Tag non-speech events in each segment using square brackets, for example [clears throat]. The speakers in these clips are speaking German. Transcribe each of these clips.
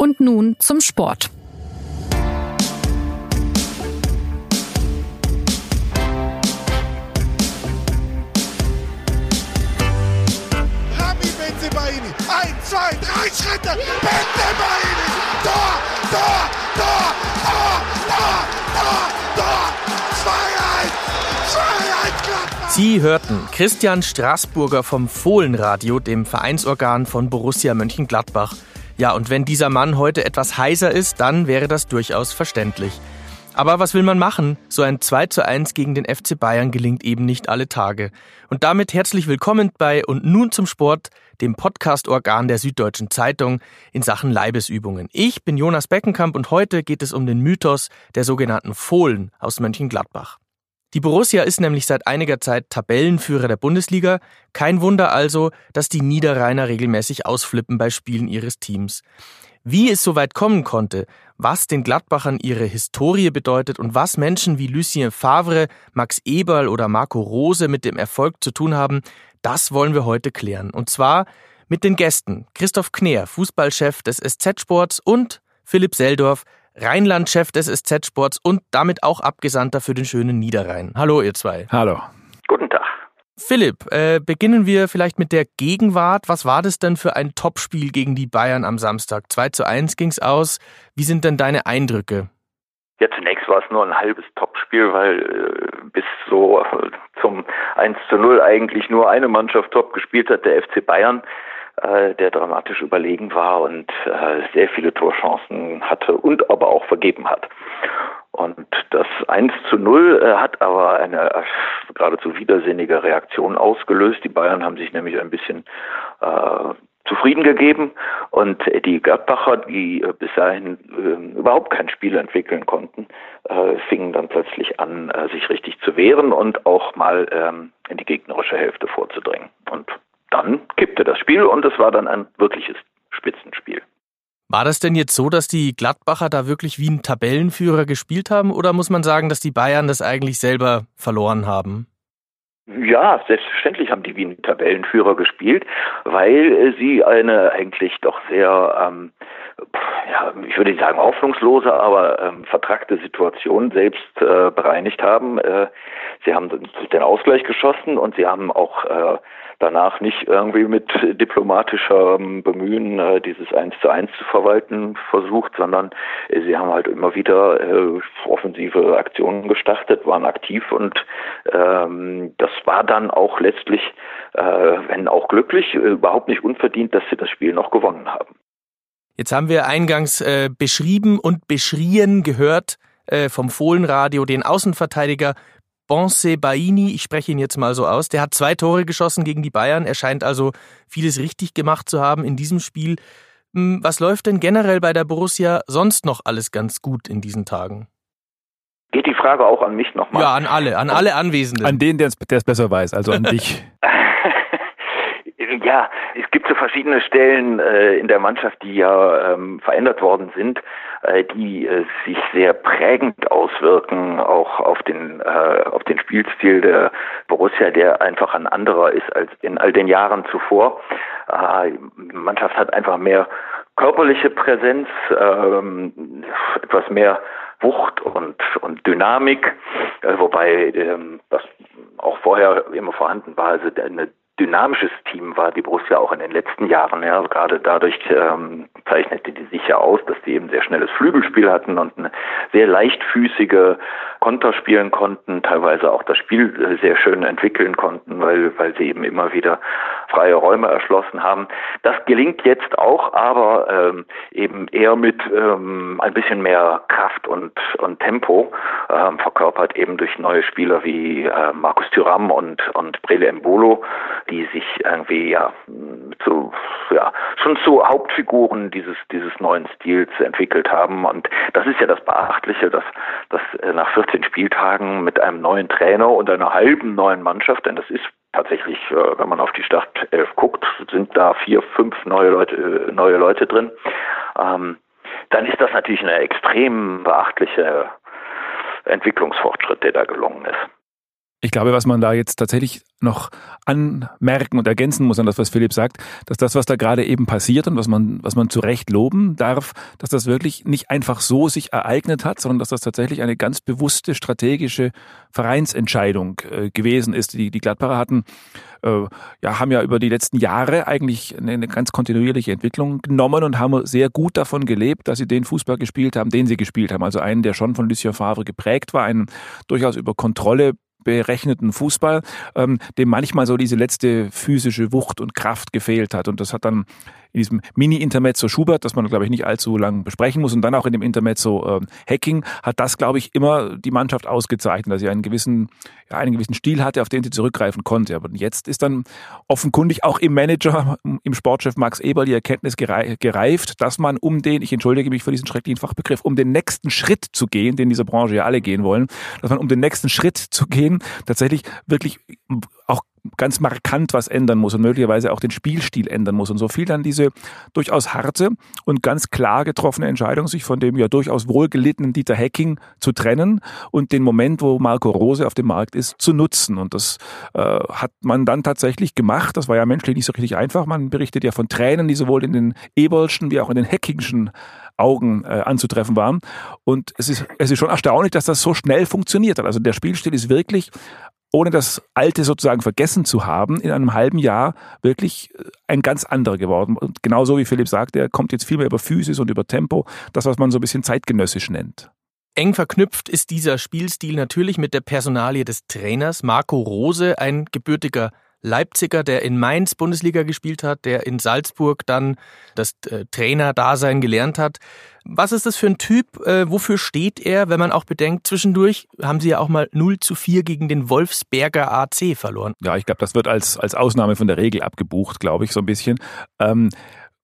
Und nun zum Sport. Eins, zwei, drei Schritte. Benzebaini. Tor, Tor, Tor, Tor, Tor, Tor, Tor. 2-1. 2-1 Gladbach. Sie hörten Christian Straßburger vom Fohlenradio, dem Vereinsorgan von Borussia Mönchengladbach. Ja, und wenn dieser Mann heute etwas heiser ist, dann wäre das durchaus verständlich. Aber was will man machen? So ein 2 zu 1 gegen den FC Bayern gelingt eben nicht alle Tage. Und damit herzlich willkommen bei Und nun zum Sport, dem Podcast-Organ der Süddeutschen Zeitung in Sachen Leibesübungen. Ich bin Jonas Beckenkamp und heute geht es um den Mythos der sogenannten Fohlen aus Mönchengladbach. Die Borussia ist nämlich seit einiger Zeit Tabellenführer der Bundesliga. Kein Wunder also, dass die Niederrheiner regelmäßig ausflippen bei Spielen ihres Teams. Wie es so weit kommen konnte, was den Gladbachern ihre Historie bedeutet und was Menschen wie Lucien Favre, Max Eberl oder Marco Rose mit dem Erfolg zu tun haben, das wollen wir heute klären. Und zwar mit den Gästen Christoph Kneer, Fußballchef des SZ-Sports und Philipp Seldorf, Rheinland-Chef des SZ-Sports und damit auch Abgesandter für den schönen Niederrhein. Hallo, ihr zwei. Hallo. Guten Tag. Philipp, äh, beginnen wir vielleicht mit der Gegenwart. Was war das denn für ein Topspiel gegen die Bayern am Samstag? 2 zu 1 ging's aus. Wie sind denn deine Eindrücke? Ja, zunächst war es nur ein halbes Topspiel, weil äh, bis so äh, zum 1 zu 0 eigentlich nur eine Mannschaft top gespielt hat, der FC Bayern, äh, der dramatisch überlegen war und äh, sehr viele Torchancen hatte und aber auch vergeben hat. Und das 1 zu 0 äh, hat aber eine geradezu widersinnige Reaktion ausgelöst. Die Bayern haben sich nämlich ein bisschen äh, zufrieden gegeben und die Gladbacher, die bis dahin äh, überhaupt kein Spiel entwickeln konnten, äh, fingen dann plötzlich an, äh, sich richtig zu wehren und auch mal ähm, in die gegnerische Hälfte vorzudringen. Und dann kippte das Spiel und es war dann ein wirkliches Spitzenspiel. War das denn jetzt so, dass die Gladbacher da wirklich wie ein Tabellenführer gespielt haben oder muss man sagen, dass die Bayern das eigentlich selber verloren haben? Ja, selbstverständlich haben die wie ein Tabellenführer gespielt, weil sie eine eigentlich doch sehr, ähm, ja, ich würde nicht sagen hoffnungslose, aber ähm, vertrackte Situation selbst äh, bereinigt haben. Äh, sie haben den Ausgleich geschossen und sie haben auch äh, danach nicht irgendwie mit diplomatischem Bemühen äh, dieses Eins zu eins zu verwalten versucht, sondern äh, sie haben halt immer wieder äh, offensive Aktionen gestartet, waren aktiv und ähm, das war dann auch letztlich, äh, wenn auch glücklich, äh, überhaupt nicht unverdient, dass sie das Spiel noch gewonnen haben. Jetzt haben wir eingangs äh, beschrieben und beschrien gehört äh, vom Fohlenradio den Außenverteidiger Bonse Baini, ich spreche ihn jetzt mal so aus, der hat zwei Tore geschossen gegen die Bayern. Er scheint also vieles richtig gemacht zu haben in diesem Spiel. Hm, was läuft denn generell bei der Borussia sonst noch alles ganz gut in diesen Tagen? Geht die Frage auch an mich nochmal? Ja, an alle, an alle Anwesenden. An den, der es besser weiß, also an [laughs] dich. Ja, es gibt so verschiedene Stellen äh, in der Mannschaft, die ja ähm, verändert worden sind, äh, die äh, sich sehr prägend auswirken, auch auf den äh, auf den Spielstil der Borussia, der einfach ein anderer ist als in all den Jahren zuvor. Äh, die Mannschaft hat einfach mehr körperliche Präsenz, ähm, etwas mehr Wucht und, und Dynamik, äh, wobei ähm, das auch vorher immer vorhanden war, also eine dynamisches Team war die Borussia auch in den letzten Jahren. Ja, gerade dadurch ähm, zeichnete die sich ja aus, dass die eben sehr schnelles Flügelspiel hatten und eine sehr leichtfüßige Konter spielen konnten, teilweise auch das Spiel äh, sehr schön entwickeln konnten, weil weil sie eben immer wieder freie Räume erschlossen haben. Das gelingt jetzt auch, aber ähm, eben eher mit ähm, ein bisschen mehr Kraft und und Tempo ähm, verkörpert eben durch neue Spieler wie äh, Markus Thüram und und Brele Mbolo die sich irgendwie ja zu ja schon zu Hauptfiguren dieses dieses neuen Stils entwickelt haben und das ist ja das Beachtliche, dass dass äh, nach 14 Spieltagen mit einem neuen Trainer und einer halben neuen Mannschaft, denn das ist tatsächlich, äh, wenn man auf die Startelf guckt, sind da vier, fünf neue Leute äh, neue Leute drin. Ähm, dann ist das natürlich eine extrem beachtliche Entwicklungsfortschritt, der da gelungen ist. Ich glaube, was man da jetzt tatsächlich noch anmerken und ergänzen muss an das, was Philipp sagt, dass das, was da gerade eben passiert und was man, was man zu Recht loben darf, dass das wirklich nicht einfach so sich ereignet hat, sondern dass das tatsächlich eine ganz bewusste strategische Vereinsentscheidung äh, gewesen ist. Die, die Gladbacher hatten, äh, ja, haben ja über die letzten Jahre eigentlich eine, eine ganz kontinuierliche Entwicklung genommen und haben sehr gut davon gelebt, dass sie den Fußball gespielt haben, den sie gespielt haben. Also einen, der schon von Lucien Favre geprägt war, einen durchaus über Kontrolle berechneten Fußball, ähm, dem manchmal so diese letzte physische Wucht und Kraft gefehlt hat. Und das hat dann in diesem Mini-Intermezzo Schubert, das man, glaube ich, nicht allzu lang besprechen muss, und dann auch in dem Intermezzo äh, Hacking, hat das, glaube ich, immer die Mannschaft ausgezeichnet, dass sie einen gewissen, ja, einen gewissen Stil hatte, auf den sie zurückgreifen konnte. Aber jetzt ist dann offenkundig auch im Manager, im Sportchef Max Eberl die Erkenntnis gereift, dass man um den, ich entschuldige mich für diesen schrecklichen Fachbegriff, um den nächsten Schritt zu gehen, den diese Branche ja alle gehen wollen, dass man um den nächsten Schritt zu gehen, tatsächlich wirklich auch ganz markant was ändern muss und möglicherweise auch den Spielstil ändern muss. Und so fiel dann diese durchaus harte und ganz klar getroffene Entscheidung, sich von dem ja durchaus wohlgelittenen Dieter Hecking zu trennen und den Moment, wo Marco Rose auf dem Markt ist, zu nutzen. Und das äh, hat man dann tatsächlich gemacht. Das war ja menschlich nicht so richtig einfach. Man berichtet ja von Tränen, die sowohl in den Ebolschen wie auch in den Hackingschen Augen äh, anzutreffen waren. Und es ist, es ist schon erstaunlich, dass das so schnell funktioniert hat. Also der Spielstil ist wirklich ohne das Alte sozusagen vergessen zu haben, in einem halben Jahr wirklich äh, ein ganz anderer geworden. Und genauso wie Philipp sagt, er kommt jetzt viel mehr über Physis und über Tempo, das, was man so ein bisschen zeitgenössisch nennt. Eng verknüpft ist dieser Spielstil natürlich mit der Personalie des Trainers Marco Rose, ein gebürtiger Leipziger, der in Mainz Bundesliga gespielt hat, der in Salzburg dann das äh, Trainerdasein gelernt hat. Was ist das für ein Typ? Äh, wofür steht er, wenn man auch bedenkt, zwischendurch haben sie ja auch mal 0 zu 4 gegen den Wolfsberger AC verloren. Ja, ich glaube, das wird als, als Ausnahme von der Regel abgebucht, glaube ich, so ein bisschen. Ähm,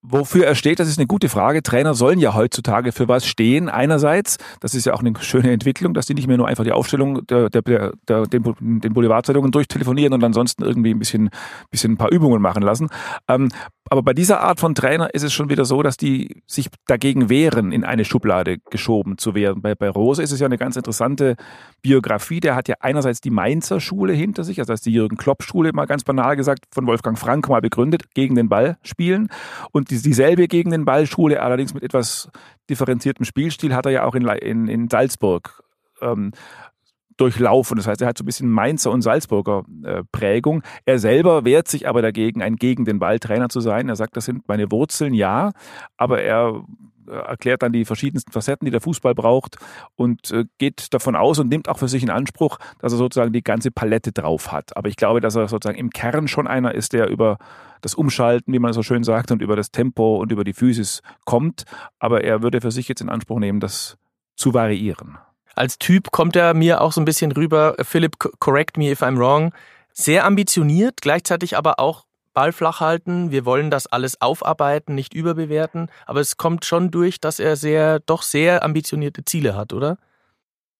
Wofür er steht, das ist eine gute Frage. Trainer sollen ja heutzutage für was stehen. Einerseits, das ist ja auch eine schöne Entwicklung, dass die nicht mehr nur einfach die Aufstellung der, der, der, den, den Boulevardzeitungen durchtelefonieren und ansonsten irgendwie ein bisschen, bisschen ein paar Übungen machen lassen. Ähm, aber bei dieser Art von Trainer ist es schon wieder so, dass die sich dagegen wehren, in eine Schublade geschoben zu werden. Bei, bei Rose ist es ja eine ganz interessante Biografie. Der hat ja einerseits die Mainzer Schule hinter sich, also das ist die Jürgen Klopp Schule, mal ganz banal gesagt, von Wolfgang Frank mal begründet, gegen den Ball spielen. Und dieselbe gegen den Ball Schule, allerdings mit etwas differenziertem Spielstil, hat er ja auch in, in, in Salzburg ähm, durchlaufen. Das heißt, er hat so ein bisschen Mainzer und Salzburger äh, Prägung. Er selber wehrt sich aber dagegen, ein gegen den Ball zu sein. Er sagt, das sind meine Wurzeln, ja, aber er äh, erklärt dann die verschiedensten Facetten, die der Fußball braucht und äh, geht davon aus und nimmt auch für sich in Anspruch, dass er sozusagen die ganze Palette drauf hat. Aber ich glaube, dass er sozusagen im Kern schon einer ist, der über das Umschalten, wie man so schön sagt, und über das Tempo und über die Physis kommt. Aber er würde für sich jetzt in Anspruch nehmen, das zu variieren. Als Typ kommt er mir auch so ein bisschen rüber, Philipp, correct me if I'm wrong, sehr ambitioniert, gleichzeitig aber auch Ball flach halten. Wir wollen das alles aufarbeiten, nicht überbewerten. Aber es kommt schon durch, dass er sehr, doch sehr ambitionierte Ziele hat, oder?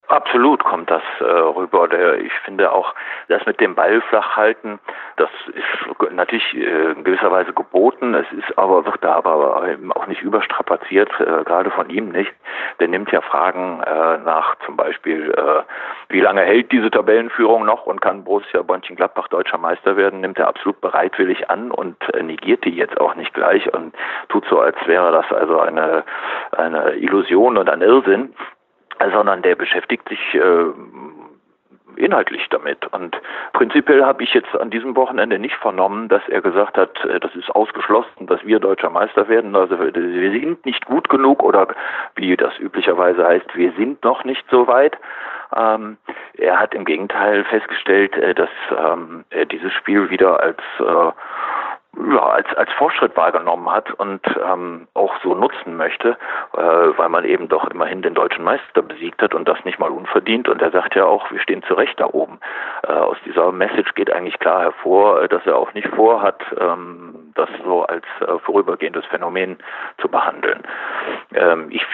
Absolut kommt das äh, rüber. Der, ich finde auch, das mit dem Ball flach halten, das ist natürlich äh, in gewisser Weise geboten. Es ist aber, wird da aber auch nicht überstrapaziert, äh, gerade von ihm nicht. Der nimmt ja Fragen äh, nach zum Beispiel, äh, wie lange hält diese Tabellenführung noch und kann Borussia Mönchengladbach deutscher Meister werden, nimmt er absolut bereitwillig an und äh, negiert die jetzt auch nicht gleich und tut so, als wäre das also eine, eine Illusion und ein Irrsinn sondern der beschäftigt sich äh, inhaltlich damit. Und prinzipiell habe ich jetzt an diesem Wochenende nicht vernommen, dass er gesagt hat, äh, das ist ausgeschlossen, dass wir deutscher Meister werden. Also wir sind nicht gut genug oder wie das üblicherweise heißt, wir sind noch nicht so weit. Ähm, er hat im Gegenteil festgestellt, äh, dass ähm, er dieses Spiel wieder als äh, ja, als, als Fortschritt wahrgenommen hat und ähm, auch so nutzen möchte, äh, weil man eben doch immerhin den deutschen Meister besiegt hat und das nicht mal unverdient. Und er sagt ja auch, wir stehen zu Recht da oben. Äh, aus dieser Message geht eigentlich klar hervor, dass er auch nicht vorhat, ähm, das so als äh, vorübergehendes Phänomen zu behandeln. Ähm, ich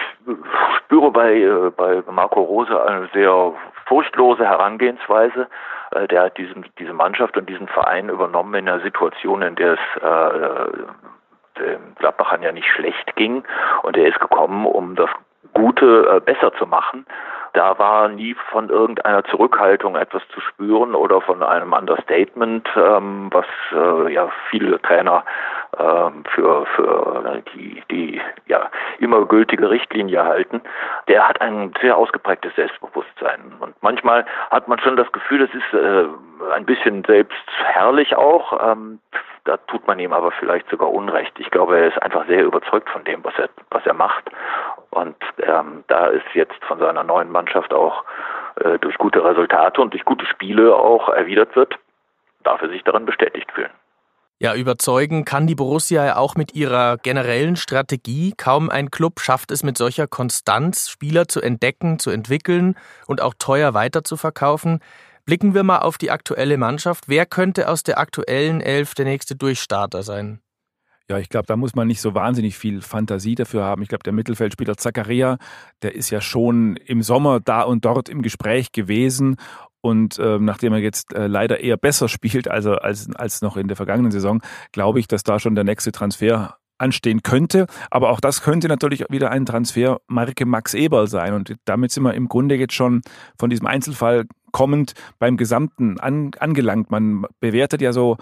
spüre bei, äh, bei Marco Rose eine sehr furchtlose Herangehensweise. Äh, der hat diesen, diese Mannschaft und diesen Verein übernommen in einer Situation, in der es äh, den Gladbachern ja nicht schlecht ging. Und er ist gekommen, um das Gute äh, besser zu machen da war nie von irgendeiner Zurückhaltung etwas zu spüren oder von einem Understatement, ähm, was äh, ja viele Trainer für für die die ja immer gültige Richtlinie halten. Der hat ein sehr ausgeprägtes Selbstbewusstsein und manchmal hat man schon das Gefühl, es ist äh, ein bisschen selbstherrlich auch. Ähm, da tut man ihm aber vielleicht sogar Unrecht. Ich glaube, er ist einfach sehr überzeugt von dem, was er, was er macht. Und ähm, da ist jetzt von seiner neuen Mannschaft auch äh, durch gute Resultate und durch gute Spiele auch erwidert wird, darf er sich darin bestätigt fühlen. Ja, überzeugen kann die Borussia ja auch mit ihrer generellen Strategie. Kaum ein Club schafft es mit solcher Konstanz, Spieler zu entdecken, zu entwickeln und auch teuer weiterzuverkaufen. Blicken wir mal auf die aktuelle Mannschaft. Wer könnte aus der aktuellen Elf der nächste Durchstarter sein? Ja, ich glaube, da muss man nicht so wahnsinnig viel Fantasie dafür haben. Ich glaube, der Mittelfeldspieler Zakaria, der ist ja schon im Sommer da und dort im Gespräch gewesen. Und äh, nachdem er jetzt äh, leider eher besser spielt also als, als noch in der vergangenen Saison, glaube ich, dass da schon der nächste Transfer anstehen könnte. Aber auch das könnte natürlich wieder ein Transfer Marke Max Eberl sein. Und damit sind wir im Grunde jetzt schon von diesem Einzelfall kommend beim Gesamten an, angelangt. Man bewertet ja so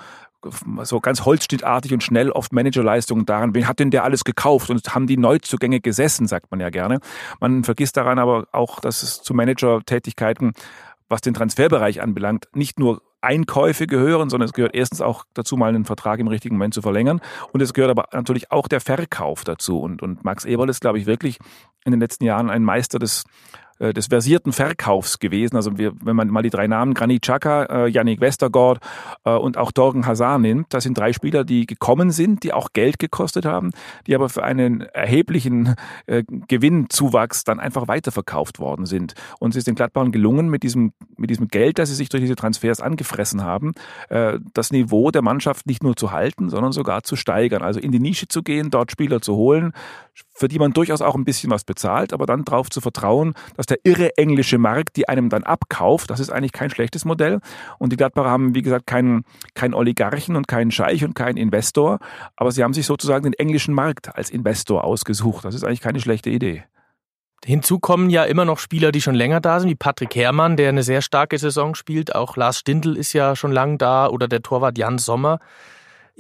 so ganz holzschnittartig und schnell oft Managerleistungen daran, wen hat denn der alles gekauft und haben die Neuzugänge gesessen, sagt man ja gerne. Man vergisst daran aber auch, dass es zu Manager-Tätigkeiten, was den Transferbereich anbelangt, nicht nur Einkäufe gehören, sondern es gehört erstens auch dazu, mal einen Vertrag im richtigen Moment zu verlängern. Und es gehört aber natürlich auch der Verkauf dazu. Und, und Max Eberl ist, glaube ich, wirklich in den letzten Jahren ein Meister des äh, des versierten Verkaufs gewesen. Also wir, wenn man mal die drei Namen Granit Xhaka, äh, Yannick Westergaard äh, und auch Dorgen Hazard nimmt, das sind drei Spieler, die gekommen sind, die auch Geld gekostet haben, die aber für einen erheblichen äh, Gewinnzuwachs dann einfach weiterverkauft worden sind. Und es ist den Gladbachern gelungen, mit diesem, mit diesem Geld, das sie sich durch diese Transfers angefressen haben, äh, das Niveau der Mannschaft nicht nur zu halten, sondern sogar zu steigern. Also in die Nische zu gehen, dort Spieler zu holen, für die man durchaus auch ein bisschen was bezahlt, aber dann darauf zu vertrauen, dass der irre englische Markt, die einem dann abkauft, das ist eigentlich kein schlechtes Modell. Und die Gladbacher haben, wie gesagt, keinen, keinen Oligarchen und keinen Scheich und keinen Investor, aber sie haben sich sozusagen den englischen Markt als Investor ausgesucht. Das ist eigentlich keine schlechte Idee. Hinzu kommen ja immer noch Spieler, die schon länger da sind, wie Patrick Herrmann, der eine sehr starke Saison spielt. Auch Lars Stindl ist ja schon lang da oder der Torwart Jan Sommer.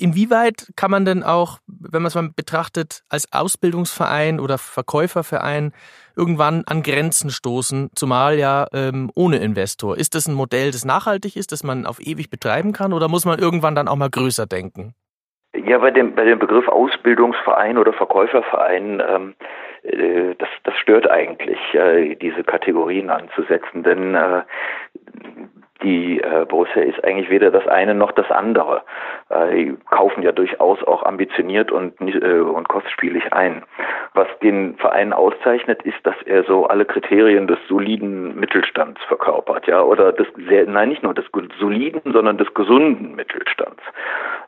Inwieweit kann man denn auch, wenn man es mal betrachtet, als Ausbildungsverein oder Verkäuferverein irgendwann an Grenzen stoßen, zumal ja ähm, ohne Investor? Ist das ein Modell, das nachhaltig ist, das man auf ewig betreiben kann oder muss man irgendwann dann auch mal größer denken? Ja, bei dem, bei dem Begriff Ausbildungsverein oder Verkäuferverein, ähm, äh, das, das stört eigentlich, äh, diese Kategorien anzusetzen, denn äh, die äh, Borussia ist eigentlich weder das eine noch das andere. Äh, die kaufen ja durchaus auch ambitioniert und, äh, und kostspielig ein. Was den Verein auszeichnet, ist, dass er so alle Kriterien des soliden Mittelstands verkörpert, ja, oder des sehr, nein, nicht nur des soliden, sondern des gesunden Mittelstands.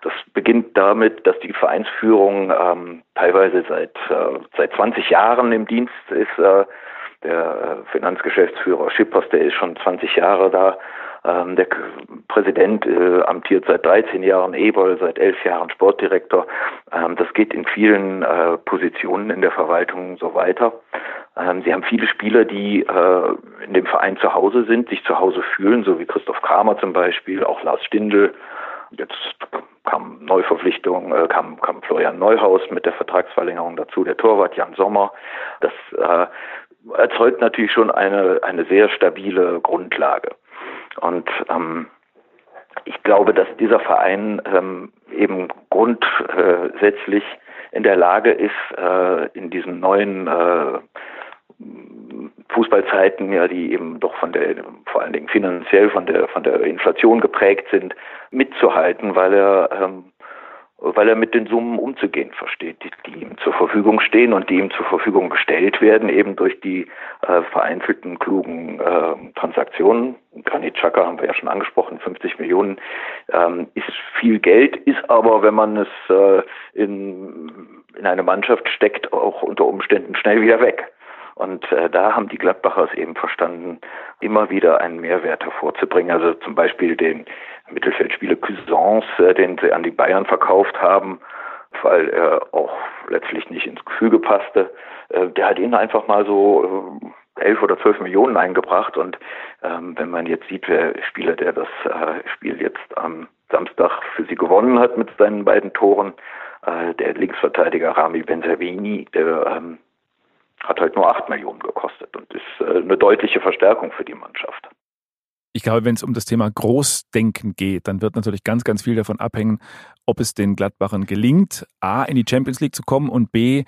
Das beginnt damit, dass die Vereinsführung ähm, teilweise seit äh, seit 20 Jahren im Dienst ist. Äh, der äh, Finanzgeschäftsführer Schippers, der ist schon 20 Jahre da ähm, der Präsident äh, amtiert seit 13 Jahren, Eberl seit 11 Jahren Sportdirektor. Ähm, das geht in vielen äh, Positionen in der Verwaltung so weiter. Ähm, sie haben viele Spieler, die äh, in dem Verein zu Hause sind, sich zu Hause fühlen, so wie Christoph Kramer zum Beispiel, auch Lars Stindl. Jetzt kam Neuverpflichtung, äh, kam, kam Florian Neuhaus mit der Vertragsverlängerung dazu, der Torwart Jan Sommer. Das äh, erzeugt natürlich schon eine, eine sehr stabile Grundlage. Und ähm, ich glaube, dass dieser Verein ähm, eben grundsätzlich in der Lage ist, äh, in diesen neuen äh, Fußballzeiten, ja, die eben doch von der, vor allen Dingen finanziell von der, von der Inflation geprägt sind, mitzuhalten, weil er ähm, weil er mit den Summen umzugehen versteht, die, die, ihm zur Verfügung stehen und die ihm zur Verfügung gestellt werden, eben durch die äh, vereinzelten, klugen äh, Transaktionen. Granit Xhaka haben wir ja schon angesprochen, 50 Millionen ähm, ist viel Geld, ist aber, wenn man es äh, in, in eine Mannschaft steckt, auch unter Umständen schnell wieder weg. Und äh, da haben die Gladbachers eben verstanden, immer wieder einen Mehrwert hervorzubringen. Also zum Beispiel den Mittelfeldspieler Cuisance, äh, den sie an die Bayern verkauft haben, weil er auch letztlich nicht ins Gefüge passte. Äh, der hat ihnen einfach mal so äh, elf oder zwölf Millionen eingebracht und ähm, wenn man jetzt sieht, wer Spieler, der das äh, Spiel jetzt am Samstag für sie gewonnen hat mit seinen beiden Toren, äh, der Linksverteidiger Rami Benzervini, der ähm, hat halt nur acht Millionen gekostet und ist äh, eine deutliche Verstärkung für die Mannschaft. Ich glaube, wenn es um das Thema Großdenken geht, dann wird natürlich ganz, ganz viel davon abhängen, ob es den Gladbachern gelingt, A, in die Champions League zu kommen und B,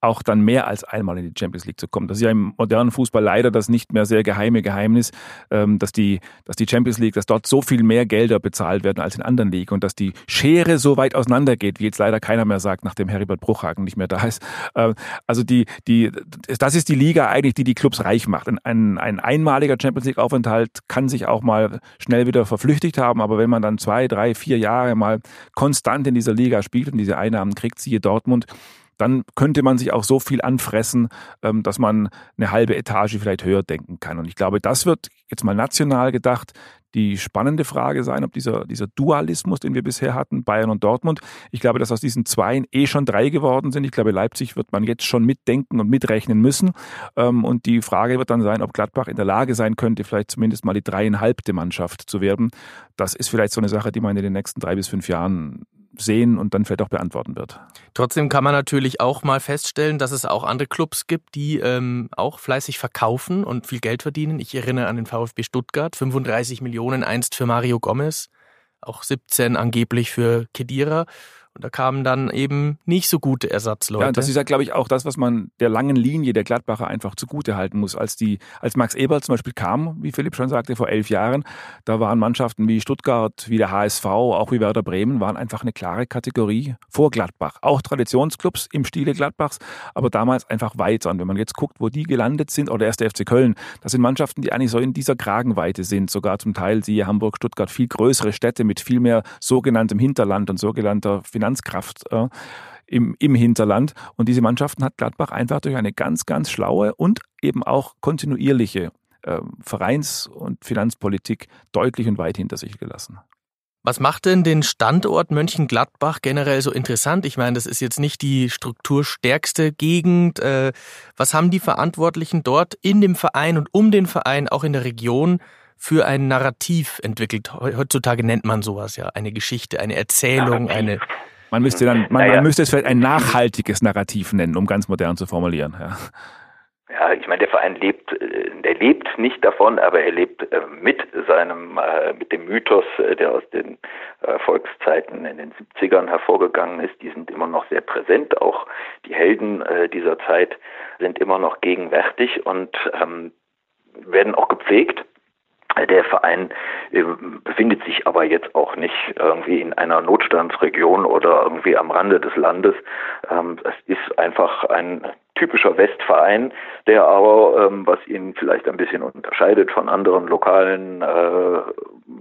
auch dann mehr als einmal in die Champions League zu kommen. Das ist ja im modernen Fußball leider das nicht mehr sehr geheime Geheimnis, ähm, dass die, dass die Champions League, dass dort so viel mehr Gelder bezahlt werden als in anderen Ligen und dass die Schere so weit auseinandergeht, wie jetzt leider keiner mehr sagt, nachdem Heribert Bruchhagen nicht mehr da ist. Ähm, also die, die, das ist die Liga eigentlich, die die Clubs reich macht. Ein, ein einmaliger Champions League Aufenthalt kann sich auch mal schnell wieder verflüchtigt haben, aber wenn man dann zwei, drei, vier Jahre mal konstant in dieser Liga spielt und diese Einnahmen kriegt, siehe Dortmund, dann könnte man sich auch so viel anfressen, ähm, dass man eine halbe Etage vielleicht höher denken kann. Und ich glaube, das wird jetzt mal national gedacht die spannende Frage sein, ob dieser, dieser Dualismus, den wir bisher hatten, Bayern und Dortmund, ich glaube, dass aus diesen Zweien eh schon drei geworden sind. Ich glaube, Leipzig wird man jetzt schon mitdenken und mitrechnen müssen. Ähm, und die Frage wird dann sein, ob Gladbach in der Lage sein könnte, vielleicht zumindest mal die dreieinhalbte Mannschaft zu werden. Das ist vielleicht so eine Sache, die man in den nächsten drei bis fünf Jahren sehen und dann vielleicht auch beantworten wird. Trotzdem kann man natürlich auch mal feststellen, dass es auch andere Clubs gibt, die ähm, auch fleißig verkaufen und viel Geld verdienen. Ich erinnere an den VfB Stuttgart, 35 Millionen einst für Mario Gomez, auch 17 angeblich für Kedira. Und da kamen dann eben nicht so gute Ersatzleute. Ja, das ist ja, glaube ich, auch das, was man der langen Linie der Gladbacher einfach zugute halten muss. Als, die, als Max Eberl zum Beispiel kam, wie Philipp schon sagte, vor elf Jahren, da waren Mannschaften wie Stuttgart, wie der HSV, auch wie Werder Bremen, waren einfach eine klare Kategorie vor Gladbach. Auch Traditionsclubs im Stile Gladbachs, aber damals einfach weiter. Und wenn man jetzt guckt, wo die gelandet sind, oder erst der FC Köln, das sind Mannschaften, die eigentlich so in dieser Kragenweite sind, sogar zum Teil, siehe Hamburg, Stuttgart, viel größere Städte mit viel mehr sogenanntem Hinterland und sogenannter Finanzkraft äh, im, im Hinterland. Und diese Mannschaften hat Gladbach einfach durch eine ganz, ganz schlaue und eben auch kontinuierliche äh, Vereins- und Finanzpolitik deutlich und weit hinter sich gelassen. Was macht denn den Standort Mönchengladbach generell so interessant? Ich meine, das ist jetzt nicht die strukturstärkste Gegend. Äh, was haben die Verantwortlichen dort in dem Verein und um den Verein, auch in der Region, für ein Narrativ entwickelt? Heutzutage nennt man sowas ja eine Geschichte, eine Erzählung, eine man müsste dann, man, naja. man müsste es vielleicht ein nachhaltiges Narrativ nennen, um ganz modern zu formulieren. Ja. Ja, ich meine, der Verein lebt, äh, der lebt nicht davon, aber er lebt äh, mit seinem, äh, mit dem Mythos, der aus den Volkszeiten in den 70ern hervorgegangen ist. Die sind immer noch sehr präsent. Auch die Helden dieser Zeit sind immer noch gegenwärtig und ähm, werden auch gepflegt. Der Verein äh, befindet sich aber jetzt auch nicht irgendwie in einer Notstandsregion oder irgendwie am Rande des Landes. Ähm, es ist einfach ein typischer Westverein, der aber, ähm, was ihn vielleicht ein bisschen unterscheidet von anderen lokalen äh,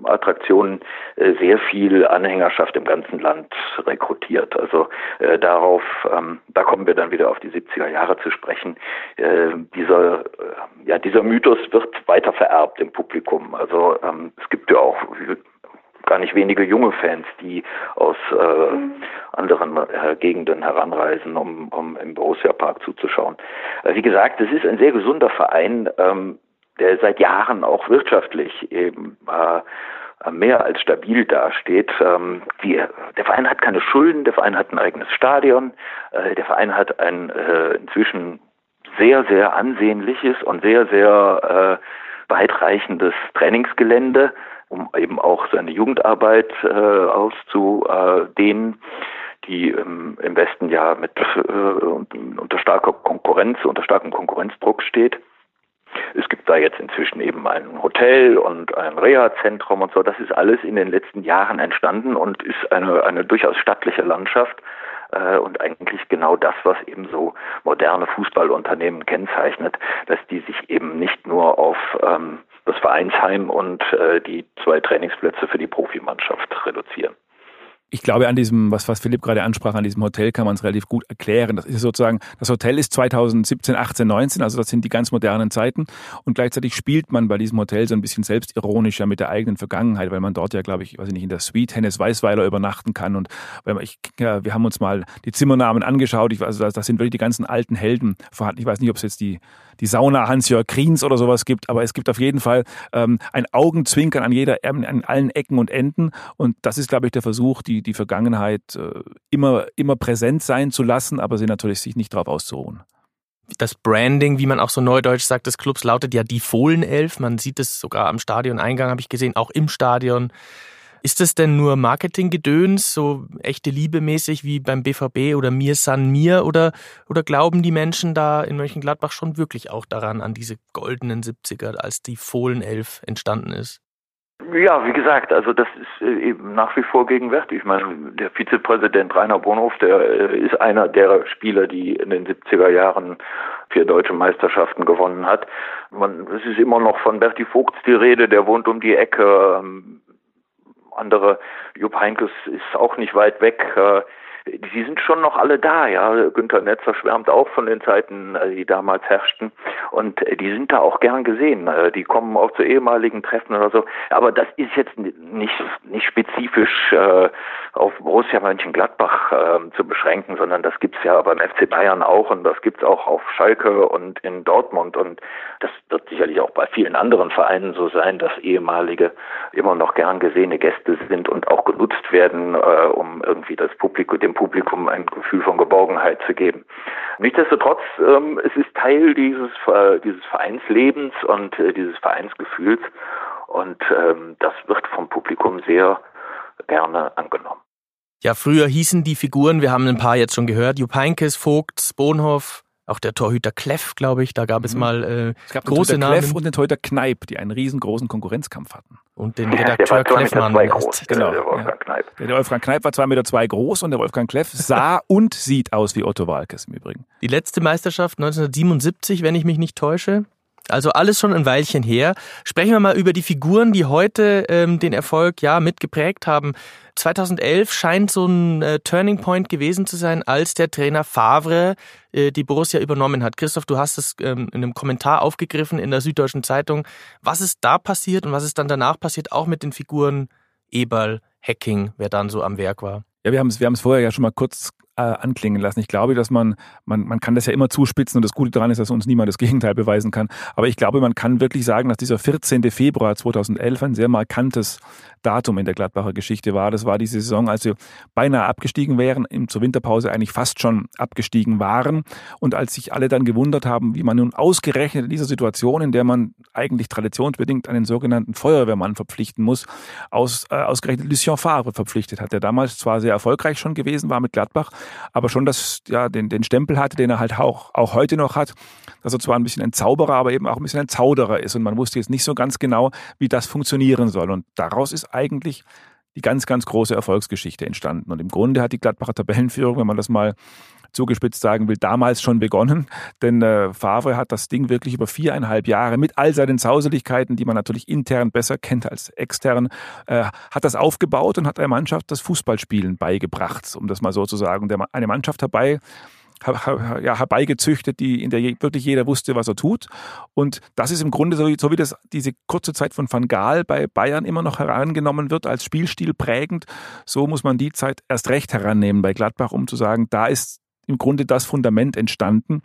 Attraktionen, äh, sehr viel Anhängerschaft im ganzen Land rekrutiert. Also äh, darauf, ähm, da kommen wir dann wieder auf die 70er Jahre zu sprechen. Äh, dieser, äh, ja, dieser Mythos wird weiter vererbt im Publikum. Also ähm, es gibt ja auch gar nicht wenige junge Fans, die aus äh, mhm. anderen äh, Gegenden heranreisen, um, um im Borussia Park zuzuschauen. Äh, wie gesagt, es ist ein sehr gesunder Verein, ähm, der seit Jahren auch wirtschaftlich eben äh, mehr als stabil dasteht. Ähm, die, der Verein hat keine Schulden, der Verein hat ein eigenes Stadion, äh, der Verein hat ein äh, inzwischen sehr, sehr ansehnliches und sehr, sehr äh, weitreichendes Trainingsgelände um eben auch seine Jugendarbeit äh, auszudehnen, die ähm, im Westen ja mit äh, unter starker Konkurrenz, unter starkem Konkurrenzdruck steht. Es gibt da jetzt inzwischen eben ein Hotel und ein Reha-Zentrum und so. Das ist alles in den letzten Jahren entstanden und ist eine, eine durchaus stattliche Landschaft äh, und eigentlich genau das, was eben so moderne Fußballunternehmen kennzeichnet, dass die sich eben nicht nur auf ähm, das Vereinsheim und äh, die zwei Trainingsplätze für die Profimannschaft reduzieren. Ich glaube, an diesem, was, was Philipp gerade ansprach, an diesem Hotel kann man es relativ gut erklären. Das ist sozusagen, das Hotel ist 2017, 18, 19, also das sind die ganz modernen Zeiten. Und gleichzeitig spielt man bei diesem Hotel so ein bisschen selbstironischer mit der eigenen Vergangenheit, weil man dort ja, glaube ich, weiß ich nicht, in der Suite Hennes Weißweiler übernachten kann. Und weil ich, ja, wir haben uns mal die Zimmernamen angeschaut. Ich, also das sind wirklich die ganzen alten Helden vorhanden. Ich weiß nicht, ob es jetzt die, die Sauna Hans-Jörg Kriens oder sowas gibt, aber es gibt auf jeden Fall ähm, ein Augenzwinkern an jeder, an allen Ecken und Enden. Und das ist, glaube ich, der Versuch, die, die Vergangenheit äh, immer, immer präsent sein zu lassen, aber sie natürlich sich nicht darauf auszuruhen. Das Branding, wie man auch so neudeutsch sagt, des Clubs lautet ja die Fohlenelf. Man sieht es sogar am Stadioneingang, habe ich gesehen, auch im Stadion. Ist das denn nur Marketinggedöns, so echte Liebe mäßig wie beim BVB oder Mir San Mir oder, oder glauben die Menschen da in Mönchengladbach schon wirklich auch daran, an diese goldenen 70er, als die Fohlenelf entstanden ist? Ja, wie gesagt, also das ist äh, eben nach wie vor gegenwärtig. Ich meine, der Vizepräsident Rainer Bonhoff, der äh, ist einer der Spieler, die in den 70er Jahren vier deutsche Meisterschaften gewonnen hat. Man, es ist immer noch von Berti Vogts die Rede, der wohnt um die Ecke. Ähm, andere, Jupp Heinkes ist auch nicht weit weg. Die sind schon noch alle da, ja. Günter Netzer schwärmt auch von den Zeiten, äh, die damals herrschten. Und äh, die sind da auch gern gesehen. Äh, die kommen auch zu ehemaligen Treffen oder so. Aber das ist jetzt nicht, nicht spezifisch äh, auf Borussia Mönchengladbach äh, zu beschränken, sondern das gibt's ja beim FC Bayern auch und das gibt's auch auf Schalke und in Dortmund. Und das wird sicherlich auch bei vielen anderen Vereinen so sein, dass ehemalige immer noch gern gesehene Gäste sind und auch genutzt werden, äh, um irgendwie das Publikum, dem Publikum ein Gefühl von Geborgenheit zu geben. Nichtsdestotrotz, ähm, es ist Teil dieses, äh, dieses Vereinslebens und äh, dieses Vereinsgefühls und ähm, das wird vom Publikum sehr gerne angenommen. Ja, früher hießen die Figuren, wir haben ein paar jetzt schon gehört, Jupp Heynckes, Vogt, Bohnhoff, auch der Torhüter Kleff, glaube ich, da gab es mhm. mal äh, es gab große den Namen. Kleff und den Torhüter Kneip, die einen riesengroßen Konkurrenzkampf hatten. Und den Redakteur Kleffmann. Zwei groß, genau. Der Wolfgang. Kneip. Der Wolfgang Kneip war zwei Meter zwei groß und der Wolfgang Kleff sah und sieht aus wie Otto Walkes im Übrigen. Die letzte Meisterschaft 1977, wenn ich mich nicht täusche. Also alles schon ein Weilchen her. Sprechen wir mal über die Figuren, die heute ähm, den Erfolg ja mitgeprägt haben. 2011 scheint so ein äh, Turning Point gewesen zu sein, als der Trainer Favre die Borussia übernommen hat. Christoph, du hast es ähm, in einem Kommentar aufgegriffen in der Süddeutschen Zeitung. Was ist da passiert und was ist dann danach passiert, auch mit den Figuren Eberl, Hacking, wer dann so am Werk war? Ja, wir haben es wir vorher ja schon mal kurz äh, anklingen lassen. Ich glaube, dass man, man, man kann das ja immer zuspitzen und das Gute daran ist, dass uns niemand das [laughs] Gegenteil beweisen kann. Aber ich glaube, man kann wirklich sagen, dass dieser 14. Februar 2011 ein sehr markantes Datum in der Gladbacher Geschichte war. Das war die Saison, als sie beinahe abgestiegen wären, zur Winterpause eigentlich fast schon abgestiegen waren. Und als sich alle dann gewundert haben, wie man nun ausgerechnet in dieser Situation, in der man eigentlich traditionsbedingt einen sogenannten Feuerwehrmann verpflichten muss, aus, äh, ausgerechnet Lucien Favre verpflichtet hat, der damals zwar sehr erfolgreich schon gewesen war mit Gladbach, aber schon das, ja, den, den Stempel hatte, den er halt auch, auch heute noch hat, dass er zwar ein bisschen ein Zauberer, aber eben auch ein bisschen ein Zauderer ist. Und man wusste jetzt nicht so ganz genau, wie das funktionieren soll. Und daraus ist eigentlich die ganz, ganz große Erfolgsgeschichte entstanden. Und im Grunde hat die Gladbacher Tabellenführung, wenn man das mal zugespitzt sagen will, damals schon begonnen. Denn äh, Favre hat das Ding wirklich über viereinhalb Jahre mit all seinen Zauseligkeiten, die man natürlich intern besser kennt als extern, äh, hat das aufgebaut und hat der Mannschaft das Fußballspielen beigebracht, um das mal so zu sagen. Der, eine Mannschaft herbei ja, herbeigezüchtet, die, in der wirklich jeder wusste, was er tut. Und das ist im Grunde so, so wie das diese kurze Zeit von Van Gaal bei Bayern immer noch herangenommen wird als Spielstil prägend, so muss man die Zeit erst recht herannehmen bei Gladbach, um zu sagen, da ist im Grunde das Fundament entstanden,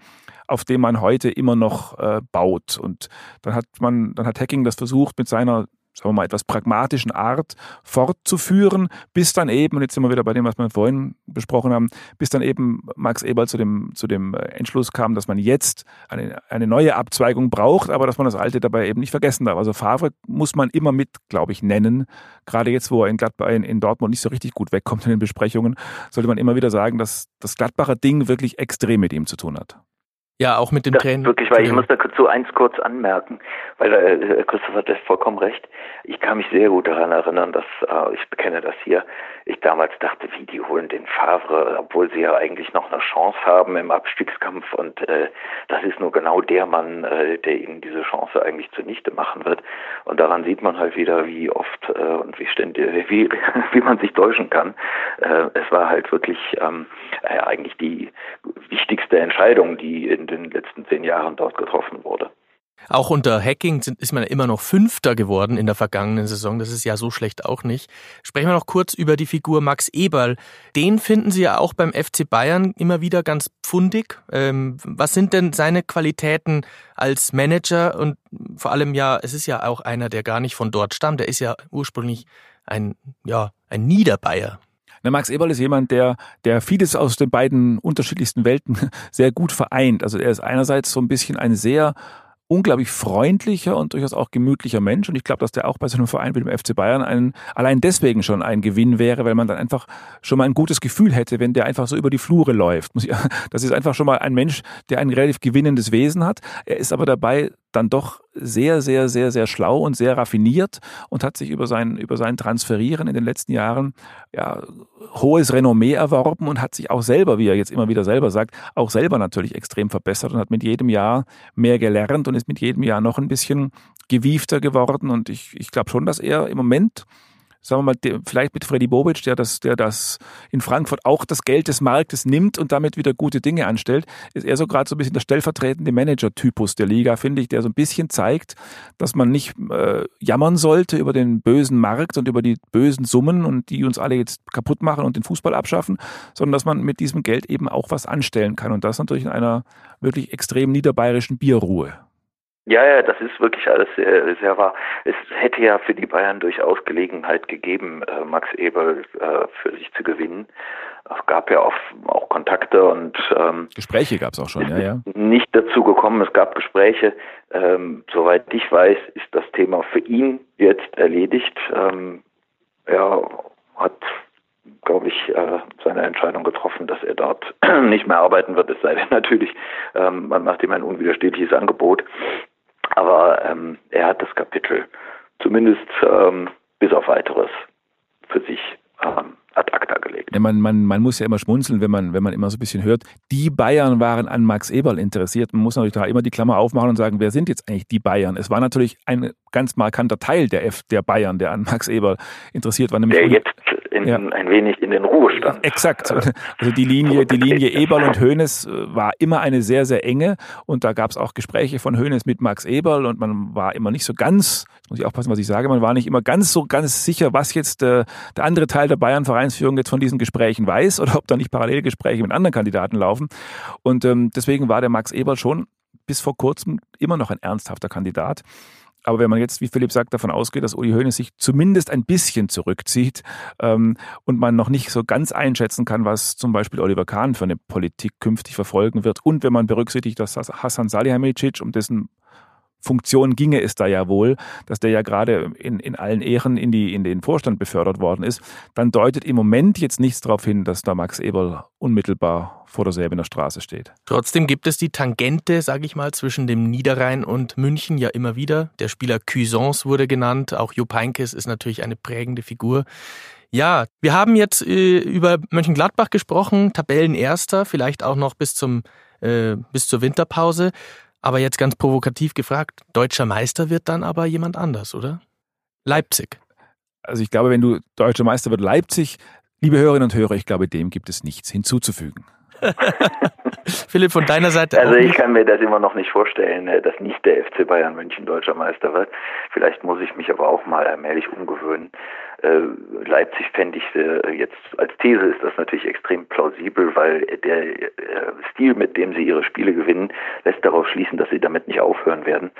auf dem man heute immer noch äh, baut. Und dann hat man, dann hat Hacking das versucht mit seiner sagen wir mal, etwas pragmatischen Art fortzuführen, bis dann eben, und jetzt sind wir wieder bei dem, was wir vorhin besprochen haben, bis dann eben Max Eberl zu dem, zu dem Entschluss kam, dass man jetzt eine, eine neue Abzweigung braucht, aber dass man das alte dabei eben nicht vergessen darf. Also Favre muss man immer mit, glaube ich, nennen. Gerade jetzt, wo er in, Gladbach, in, in Dortmund nicht so richtig gut wegkommt in den Besprechungen, sollte man immer wieder sagen, dass das Gladbacher Ding wirklich extrem mit ihm zu tun hat. Ja, auch mit dem Training. Wirklich, weil ich muss dazu eins kurz anmerken, weil äh, Christopher hat vollkommen recht. Ich kann mich sehr gut daran erinnern, dass, äh, ich bekenne das hier, ich damals dachte, wie, die holen den Favre, obwohl sie ja eigentlich noch eine Chance haben im Abstiegskampf und äh, das ist nur genau der Mann, äh, der ihnen diese Chance eigentlich zunichte machen wird. Und daran sieht man halt wieder, wie oft äh, und wie ständig, wie, [laughs] wie man sich täuschen kann. Äh, es war halt wirklich ähm, äh, eigentlich die wichtigste Entscheidung, die in den letzten zehn Jahren dort getroffen wurde. Auch unter Hacking sind, ist man immer noch Fünfter geworden in der vergangenen Saison. Das ist ja so schlecht auch nicht. Sprechen wir noch kurz über die Figur Max Eberl. Den finden Sie ja auch beim FC Bayern immer wieder ganz pfundig. Ähm, was sind denn seine Qualitäten als Manager? Und vor allem ja, es ist ja auch einer, der gar nicht von dort stammt. Er ist ja ursprünglich ein, ja, ein Niederbayer. Max Eberl ist jemand, der, der vieles aus den beiden unterschiedlichsten Welten [laughs] sehr gut vereint. Also er ist einerseits so ein bisschen ein sehr unglaublich freundlicher und durchaus auch gemütlicher Mensch. Und ich glaube, dass der auch bei so einem Verein wie dem FC Bayern ein, allein deswegen schon ein Gewinn wäre, weil man dann einfach schon mal ein gutes Gefühl hätte, wenn der einfach so über die Flure läuft. [laughs] Das ist einfach schon mal ein Mensch, der ein relativ gewinnendes Wesen hat. Er ist aber dabei dann doch sehr, sehr, sehr, sehr schlau und sehr raffiniert und hat sich über sein, über sein Transferieren in den letzten Jahren ja, hohes Renommee erworben und hat sich auch selber, wie er jetzt immer wieder selber sagt, auch selber natürlich extrem verbessert und hat mit jedem Jahr mehr gelernt und ist mit jedem Jahr noch ein bisschen gewiefter geworden. Und ich, ich glaube schon, dass er im Moment sagen wir mal, vielleicht mit Freddy Bobic, der das, der das in Frankfurt auch das Geld des Marktes nimmt und damit wieder gute Dinge anstellt, ist er so gerade so ein bisschen der stellvertretende Manager-Typus der Liga, finde ich, der so ein bisschen zeigt, dass man nicht äh, jammern sollte über den bösen Markt und über die bösen Summen und die uns alle jetzt kaputt machen und den Fußball abschaffen, sondern dass man mit diesem Geld eben auch was anstellen kann und das natürlich in einer wirklich extrem niederbayerischen Bierruhe. Ja, ja, das ist wirklich alles sehr, sehr wahr. Es hätte ja für die Bayern durchaus Gelegenheit gegeben, äh, Max Eberl äh, für sich zu gewinnen. Es gab ja auch, auch Kontakte und ähm, Gespräche gab es auch schon, ja, ja. [laughs] Nicht dazu gekommen, es gab Gespräche. Ähm, soweit ich weiß, ist das Thema für ihn jetzt erledigt. Ähm, er hat glaube ich, äh, seine Entscheidung getroffen, dass er dort [clears throat] nicht mehr arbeiten wird, es sei denn natürlich, ähm, man macht ihm ein unwiderstehliches Angebot. Aber ähm, er hat das Kapitel zumindest ähm, bis auf weiteres für sich ähm, ad acta gelegt. Ja, man, man, man muss ja immer schmunzeln, wenn man, wenn man immer so ein bisschen hört, die Bayern waren an Max Eberl interessiert. Man muss natürlich da immer die Klammer aufmachen und sagen, wer sind jetzt eigentlich die Bayern? Es war natürlich ein ganz markanter Teil der, F, der Bayern, der an Max Eberl interessiert war. Nämlich der jetzt in, ja. ein wenig in den Ruhestand. Exakt. Also die Linie, die Linie Eberl und Hoeneß äh, war immer eine sehr, sehr enge und da gab es auch Gespräche von Hoeneß mit Max Eberl und man war immer nicht so ganz, jetzt muss ich aufpassen, was ich sage, man war nicht immer ganz so ganz sicher, was jetzt der, der andere Teil der Bayern-Vereinsführung jetzt von diesen Gesprächen weiß oder ob da nicht Parallelgespräche mit anderen Kandidaten laufen. Und ähm, deswegen war der Max Eberl schon bis vor kurzem immer noch ein ernsthafter Kandidat. Aber wenn man jetzt, wie Philipp sagt, davon ausgeht, dass Uli Hoeneß sich zumindest ein bisschen zurückzieht ähm, und man noch nicht so ganz einschätzen kann, was zum Beispiel Oliver Kahn für eine Politik künftig verfolgen wird und wenn man berücksichtigt, dass Hassan Salihamidzic, um dessen Funktion ginge es da ja wohl, dass der ja gerade in, in allen Ehren in, die, in den Vorstand befördert worden ist, dann deutet im Moment jetzt nichts darauf hin, dass da Max Eberl unmittelbar vor der Säbener Straße steht. Trotzdem gibt es die Tangente, sage ich mal, zwischen dem Niederrhein und München ja immer wieder. Der Spieler Cuisance wurde genannt, auch Jupp Heynckes ist natürlich eine prägende Figur. Ja, wir haben jetzt äh, über Mönchengladbach gesprochen, Tabellenerster, vielleicht auch noch bis zum äh, bis zur Winterpause. Aber jetzt ganz provokativ gefragt, deutscher Meister wird dann aber jemand anders, oder? Leipzig. Also ich glaube, wenn du deutscher Meister wird Leipzig, liebe Hörerinnen und Hörer, ich glaube, dem gibt es nichts hinzuzufügen. [laughs] Philipp, von deiner Seite. Also ich kann mir das immer noch nicht vorstellen, äh, dass nicht der FC Bayern München deutscher Meister wird. Vielleicht muss ich mich aber auch mal allmählich umgewöhnen. Äh, Leipzig fände ich äh, jetzt als These ist das natürlich extrem plausibel, weil der Stil, mit dem sie ihre Spiele gewinnen, lässt darauf schließen, dass sie damit nicht aufhören werden.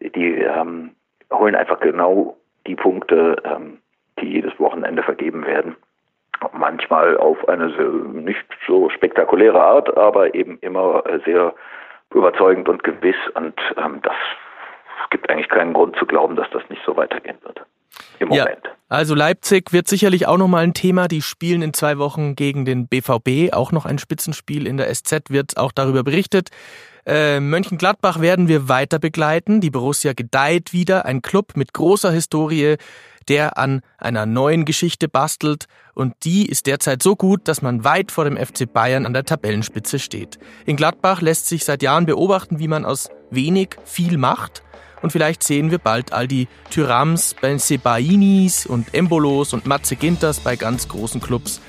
Die ähm, holen einfach genau die Punkte, ähm, die jedes Wochenende vergeben werden manchmal auf eine nicht so spektakuläre Art, aber eben immer sehr überzeugend und gewiss. Und ähm, das gibt eigentlich keinen Grund zu glauben, dass das nicht so weitergehen wird. Im Moment. Ja. Also Leipzig wird sicherlich auch nochmal ein Thema. Die spielen in zwei Wochen gegen den BVB, auch noch ein Spitzenspiel in der SZ wird auch darüber berichtet. Äh, Mönchengladbach werden wir weiter begleiten. Die Borussia gedeiht wieder, ein Club mit großer Historie, der an einer neuen Geschichte bastelt und die ist derzeit so gut, dass man weit vor dem FC Bayern an der Tabellenspitze steht. In Gladbach lässt sich seit Jahren beobachten, wie man aus wenig viel macht und vielleicht sehen wir bald all die Tyrams, Benzebainis und Embolos und Matze Ginters bei ganz großen Clubs.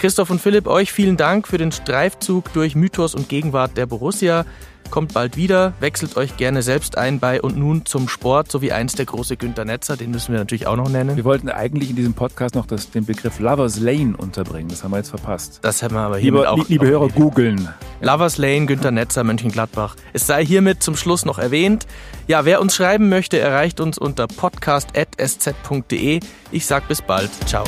Christoph und Philipp, euch vielen Dank für den Streifzug durch Mythos und Gegenwart der Borussia kommt bald wieder, wechselt euch gerne selbst ein bei und nun zum Sport, so wie einst der große Günther Netzer, den müssen wir natürlich auch noch nennen. Wir wollten eigentlich in diesem Podcast noch das, den Begriff Lovers Lane unterbringen, das haben wir jetzt verpasst. Das haben wir aber hiermit liebe, auch. Liebe Hörer, googeln. Lovers Lane, Günther Netzer, Mönchengladbach. Es sei hiermit zum Schluss noch erwähnt. Ja, wer uns schreiben möchte, erreicht uns unter podcast.sz.de. Ich sag bis bald. Ciao.